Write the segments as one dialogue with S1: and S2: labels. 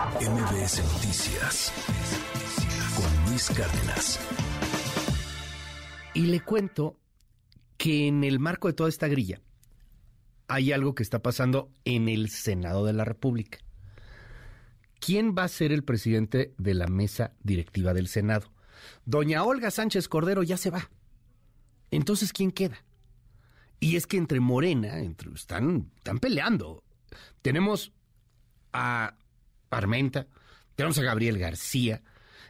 S1: MBS Noticias con Luis Cárdenas.
S2: Y le cuento que en el marco de toda esta grilla hay algo que está pasando en el Senado de la República. ¿Quién va a ser el presidente de la mesa directiva del Senado? Doña Olga Sánchez Cordero ya se va. Entonces, ¿quién queda? Y es que entre Morena, entre, están, están peleando. Tenemos a Armenta, tenemos a Gabriel García,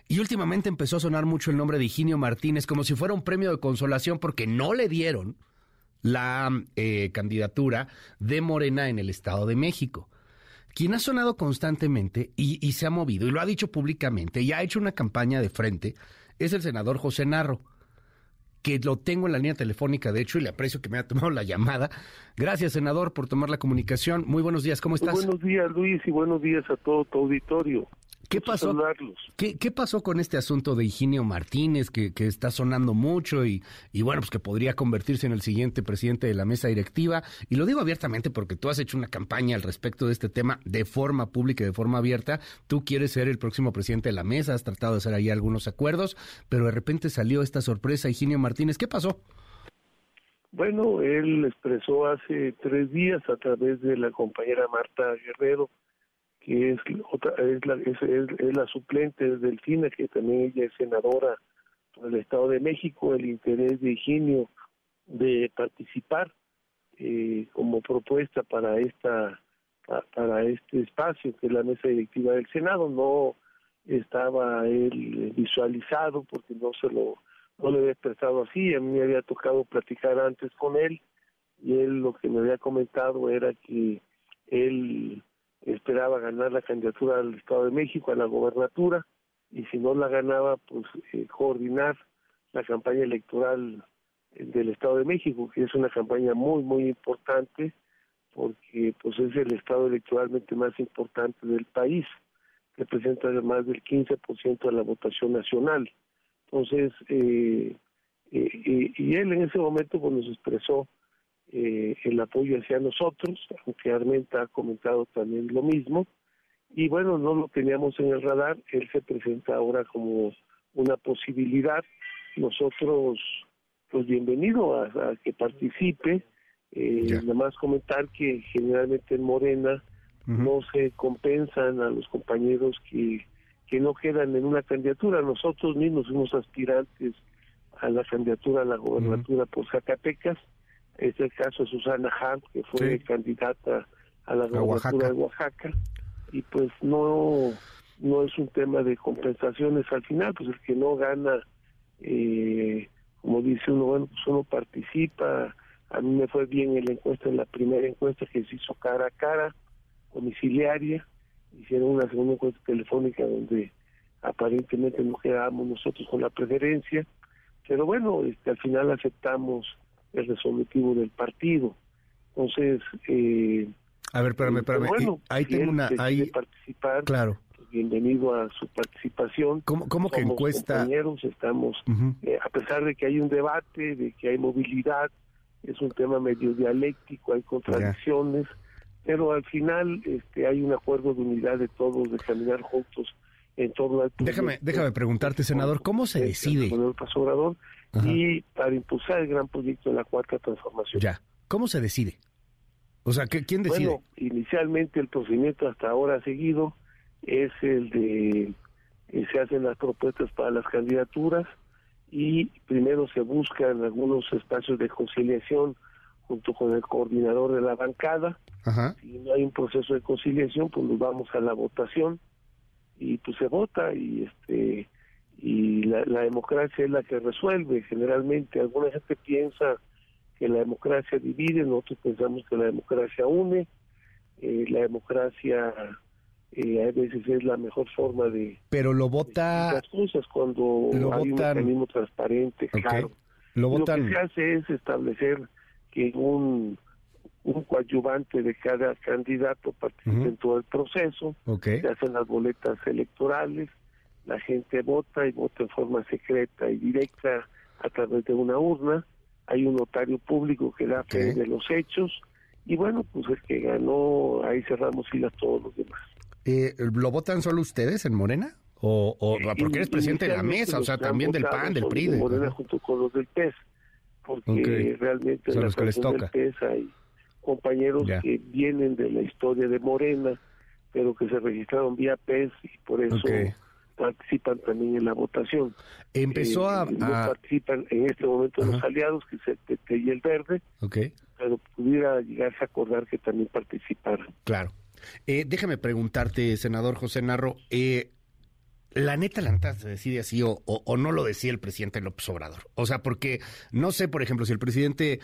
S2: y últimamente empezó a sonar mucho el nombre de Higinio Martínez como si fuera un premio de consolación porque no le dieron la eh, candidatura de Morena en el Estado de México. Quien ha sonado constantemente y, y, se ha movido y lo ha dicho públicamente y ha hecho una campaña de frente es el senador José Narro que lo tengo en la línea telefónica, de hecho, y le aprecio que me haya tomado la llamada. Gracias, senador, por tomar la comunicación. Muy buenos días, ¿cómo estás?
S3: Muy buenos días, Luis, y buenos días a todo tu auditorio.
S2: ¿Qué pasó? ¿Qué, ¿Qué, pasó con este asunto de Higinio Martínez que, que está sonando mucho y, y, bueno, pues que podría convertirse en el siguiente presidente de la mesa directiva? Y lo digo abiertamente porque tú has hecho una campaña al respecto de este tema de forma pública y de forma abierta. Tú quieres ser el próximo presidente de la mesa, has tratado de hacer ahí algunos acuerdos, pero de repente salió esta sorpresa, Higinio Martínez. ¿Qué pasó?
S3: Bueno, él expresó hace tres días a través de la compañera Marta Guerrero que es otra es la es, es, la suplente del FINA que también ella es senadora por el Estado de México el interés de Higinio de participar eh, como propuesta para esta para este espacio que es la mesa directiva del Senado. No estaba él visualizado porque no se lo no le había expresado así. A mí me había tocado platicar antes con él y él lo que me había comentado era que él esperaba ganar la candidatura al Estado de México, a la gobernatura, y si no la ganaba, pues eh, coordinar la campaña electoral del Estado de México, que es una campaña muy, muy importante, porque pues es el Estado electoralmente más importante del país, representa más del 15% de la votación nacional. Entonces, eh, eh, y él en ese momento pues, nos expresó eh, el apoyo hacia nosotros, aunque Armenta ha comentado también lo mismo. Y bueno, no lo teníamos en el radar, él se presenta ahora como una posibilidad. Nosotros, pues bienvenido a, que participe. Eh, nada más comentar que generalmente en Morena no se compensan a los compañeros que, que no quedan en una candidatura. Nosotros mismos fuimos aspirantes a la candidatura a la gobernatura por Zacatecas es el caso de Susana Hunt, que fue candidata a la gobernatura de Oaxaca, y pues no, no es un tema de compensaciones al final, pues el que no gana, eh, como dice uno, bueno, pues uno participa, a mí me fue bien en la encuesta, en la primera encuesta que se hizo cara a cara, domiciliaria, hicieron una segunda encuesta telefónica donde aparentemente no quedábamos nosotros con la preferencia, pero bueno, este, al final aceptamos el resolutivo del partido. Entonces, eh,
S2: a ver, espérame, espérame. Bueno, ahí tengo una. Ahí,
S3: participar,
S2: claro.
S3: Bienvenido a su participación.
S2: ¿Cómo, cómo que encuesta?
S3: Compañeros, estamos, eh, a pesar de que hay un debate, de que hay movilidad, es un tema medio dialéctico, hay contradicciones, pero al final este, hay un acuerdo de unidad de todos, de caminar juntos en torno al.
S2: Déjame, déjame preguntarte, senador, ¿cómo se decide?
S3: Y para impulsar el gran proyecto de la cuarta transformación.
S2: Ya, ¿cómo se decide? O sea, ¿quién decide?
S3: Bueno, inicialmente el procedimiento hasta ahora seguido es el de eh, se hacen las propuestas para las candidaturas y primero se buscan algunos espacios de conciliación junto con el coordinador de la bancada.
S2: Ajá.
S3: Si no hay un proceso de conciliación, pues nos vamos a la votación y pues se vota y este y la, democracia es la que resuelve. Generalmente alguna gente piensa que la democracia divide nosotros pensamos que la democracia une. Eh, la democracia eh, a veces es la mejor forma de
S2: pero lo vota
S3: las cosas cuando
S2: lo
S3: hay un mecanismo transparente claro.
S2: Lo,
S3: lo que se hace es establecer que un un coadyuvante de cada candidato participe en todo el proceso,
S2: se
S3: hacen las boletas electorales, la gente vota y vota en forma secreta y directa a través de una urna, hay un notario público que da fe de los hechos y bueno, pues el que ganó, ahí cerramos filas todos los demás.
S2: Eh, ¿Lo votan solo ustedes en Morena? ¿O, o porque eres presidente de la mesa? O sea, también del PAN, del PRI.
S3: de Morena junto con los del PES, porque realmente en la
S2: los que les toca.
S3: del PES hay compañeros
S2: Ya.
S3: que vienen de la historia de Morena, pero que se registraron vía PES y por eso. Participan también en la votación.
S2: Empezó
S3: Eh,
S2: a...
S3: No
S2: a-
S3: participan en este momento los aliados, que es el PT y el Verde,
S2: ok.
S3: pero pudiera llegarse a acordar que también participaran.
S2: Claro. Eh, déjame preguntarte, senador José Narro, eh, la neta, la neta se decide así o, no lo decía el presidente López Obrador. O sea, porque no sé, por ejemplo, si el presidente,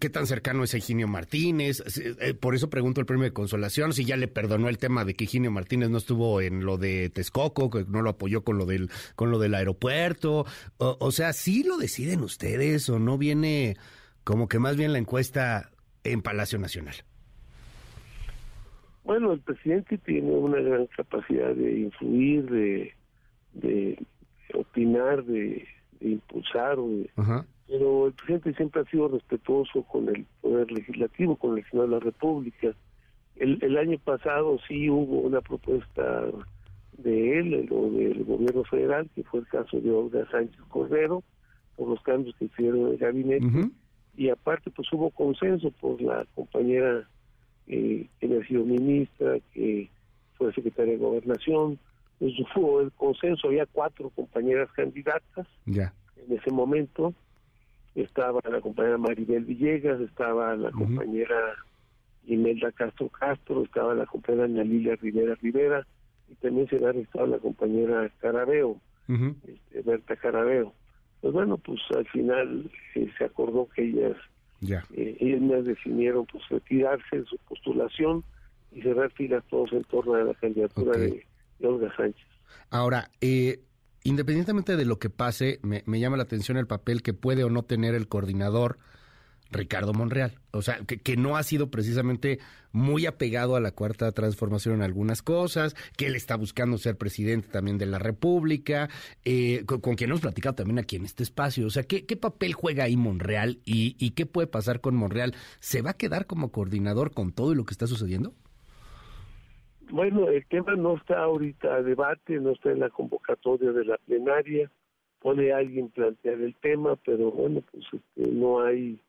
S2: qué tan cercano es a Higinio Martínez, si- eh, por eso pregunto el premio de consolación, si ya le perdonó el tema de que Higinio Martínez no estuvo en lo de Texcoco, que no lo apoyó con lo del, con lo del aeropuerto. O, o sea, ¿sí lo deciden ustedes o no viene como que más bien la encuesta en Palacio Nacional?
S3: Bueno, el presidente tiene una gran capacidad de influir, de, de opinar, de, de impulsar, o de-
S2: Ajá.
S3: pero el presidente siempre ha sido respetuoso con el poder legislativo, con el Senado de la República. El, el año pasado sí hubo una propuesta de él, o del gobierno federal, que fue el caso de Olga Sánchez Cordero, por los cambios que hicieron en el gabinete y aparte pues hubo consenso por la compañera eh, que había sido ministra, que fue secretaria de gobernación, pues hubo el consenso, había cuatro compañeras candidatas
S2: Ya.
S3: en ese momento, estaba la compañera Maribel Villegas, estaba la compañera Imelda Castro Castro, estaba la compañera Ana Lilia Rivera Rivera, y también se había arrestado la compañera Carabeo este, Berta Carabeo. Pues bueno, pues al final eh, se acordó que ellas,
S2: Ya.
S3: eh, ellas definieron pues retirarse de su postulación y cerrar filas todos en torno a la candidatura
S2: Ok.
S3: de, de Olga Sánchez.
S2: Ahora, eh, independientemente de lo que pase, me, me llama la atención el papel que puede o no tener el coordinador Ricardo Monreal. O sea, que, no ha sido precisamente muy apegado a la cuarta transformación en algunas cosas, que él está buscando ser presidente también de la República, eh, con, con quien hemos platicado también aquí en este espacio. O sea, ¿qué, qué papel juega ahí Monreal y, y qué puede pasar con Monreal? ¿Se va a quedar como coordinador con todo lo que está sucediendo?
S3: Bueno, el tema no está ahorita a debate, no está en la convocatoria de la plenaria, puede alguien plantear el tema, pero bueno, pues este, no hay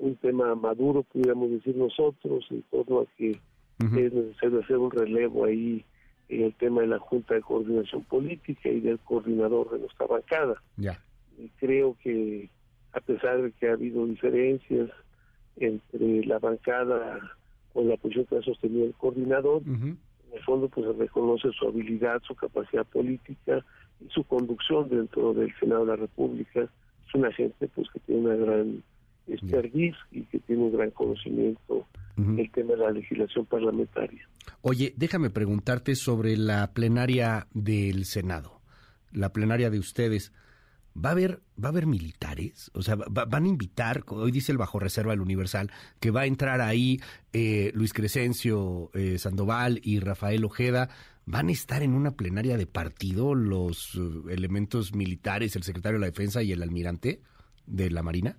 S3: un tema maduro, pudiéramos decir nosotros, en torno a que es necesario hacer un relevo ahí en el tema de la Junta de Coordinación Política y del coordinador de nuestra bancada.
S2: Ya.
S3: Y creo que a pesar de que ha habido diferencias entre la bancada con la posición que ha sostenido el coordinador, en el fondo pues se reconoce su habilidad, su capacidad política y su conducción dentro del Senado de la República. Es una gente pues que tiene una gran expertise y que tiene un gran conocimiento del tema de la legislación parlamentaria.
S2: Oye, déjame preguntarte sobre la plenaria del Senado, la plenaria de ustedes. ¿Va a haber, va a haber militares? O sea, va- van a invitar, hoy dice el bajo reserva del Universal, que va a entrar ahí eh, Luis Crescencio eh, Sandoval y Rafael Ojeda. ¿Van a estar en una plenaria de partido los eh, elementos militares, el secretario de la Defensa y el almirante de la Marina?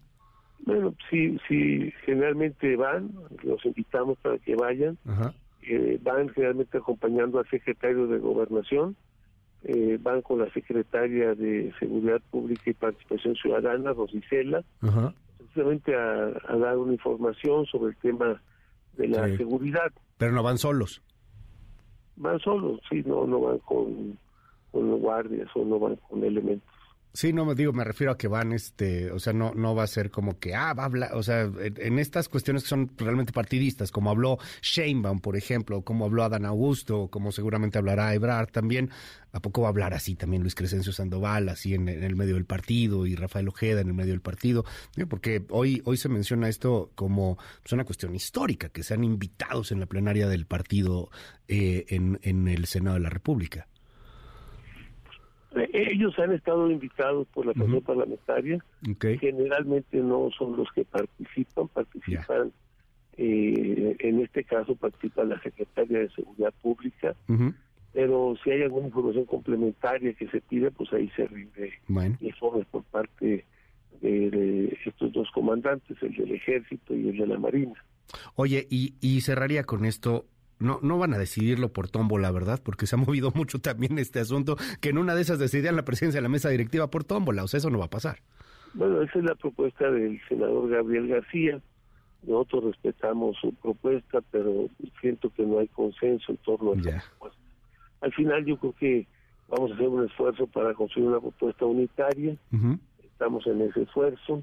S3: Bueno, sí, sí, generalmente van, los invitamos para que vayan,
S2: Ajá.
S3: eh, van generalmente acompañando al secretario de Gobernación, eh, van con la secretaria de Seguridad Pública y Participación Ciudadana, Rosicela,
S2: Ajá.
S3: precisamente a, a dar una información sobre el tema de la
S2: Sí.
S3: seguridad.
S2: Pero no van solos.
S3: Van solos, sí, no, no van con, con guardias o no van con elementos.
S2: Sí, no me digo, me refiero a que van, este, o sea, no, no va a ser como que, ah, va a hablar, o sea, en, estas cuestiones que son realmente partidistas, como habló Sheinbaum, por ejemplo, como habló Adán Augusto, como seguramente hablará Ebrard también, ¿a poco va a hablar así también Luis Crescencio Sandoval, así en, en el medio del partido, y Rafael Ojeda en el medio del partido? Porque hoy, hoy se menciona esto como pues, una cuestión histórica, que sean invitados en la plenaria del partido eh, en el Senado de la República.
S3: Eh, Ellos han estado invitados por la Comisión. Parlamentaria,
S2: ¿Ok?
S3: generalmente no son los que participan, participan, eh, en este caso participa la Secretaria de Seguridad Pública, pero si hay alguna información complementaria que se pide, pues ahí se rinde
S2: Bueno.
S3: informes por parte de, de estos dos comandantes, el del Ejército y el de la Marina.
S2: Oye, y, y cerraría con esto. No, no van a decidirlo por tómbola, ¿verdad? Porque se ha movido mucho también este asunto, que en una de esas decidían la presidencia de la mesa directiva por tómbola, o sea, eso no va a pasar.
S3: Bueno, esa es la propuesta del senador Gabriel García. Nosotros respetamos su propuesta, pero siento que no hay consenso en torno a esa propuesta. Al final yo creo que vamos a hacer un esfuerzo para construir una propuesta unitaria. Estamos en ese esfuerzo.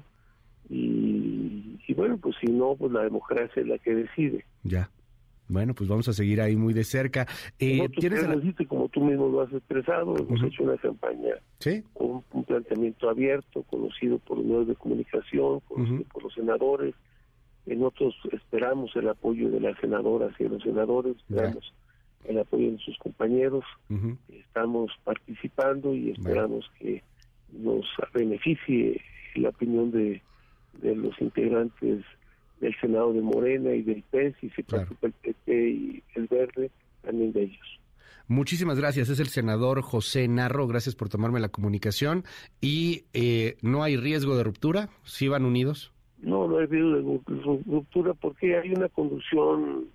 S3: Y, y, bueno, pues si no, pues la democracia es la que decide.
S2: Ya. Bueno, pues vamos a seguir ahí muy de cerca.
S3: Eh, ¿tienes como tú mismo lo has expresado, hemos hecho una campaña con un planteamiento abierto, conocido por los medios de comunicación, conocido por los senadores. Nosotros esperamos el apoyo de las senadoras y de los senadores, esperamos el apoyo de sus compañeros. Estamos participando y esperamos que nos beneficie la opinión de, de los integrantes del Senado de Morena y del PES y si participa el PP y el Verde, también de ellos.
S2: Muchísimas gracias. Es el senador José Narro. Gracias por tomarme la comunicación. ¿Y eh, no hay riesgo de ruptura? ¿Sí van unidos?
S3: No, no hay riesgo de ruptura porque hay una conducción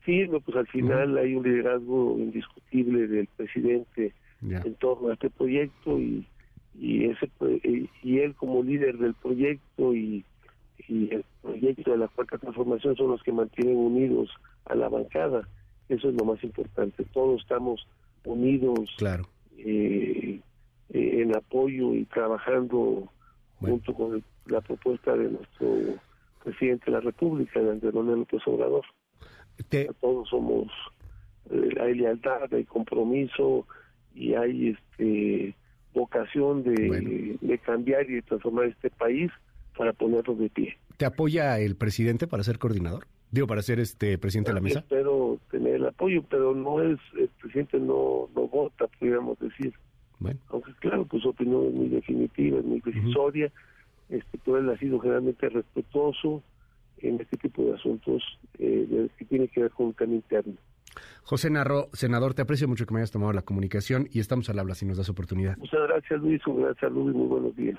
S3: firme. Pues al final hay un liderazgo indiscutible del presidente en torno a este proyecto y, y, ese, y él como líder del proyecto y y el proyecto de la cuarta transformación son los que mantienen unidos a la bancada. Eso es lo más importante. Todos estamos unidos
S2: claro.
S3: Eh, eh, en apoyo y trabajando junto con la propuesta de nuestro presidente de la República, Andrés Manuel López Obrador. Todos somos, eh, hay lealtad, hay compromiso y hay este vocación de, de cambiar y de transformar este país para ponerlo de pie.
S2: ¿Te apoya el presidente para ser coordinador? Digo, para ser este presidente de la mesa.
S3: Espero tener el apoyo, pero no es, el presidente no, no vota, podríamos decir. Bueno. Aunque claro, pues su opinión es muy definitiva, es muy decisoria, este, pero él ha sido generalmente respetuoso en este tipo de asuntos eh, que tiene que ver con un tema interno.
S2: José Narro, senador, te aprecio mucho que me hayas tomado la comunicación y estamos al habla si nos das oportunidad.
S3: Muchas gracias, Luis. Un gran saludo y muy buenos días.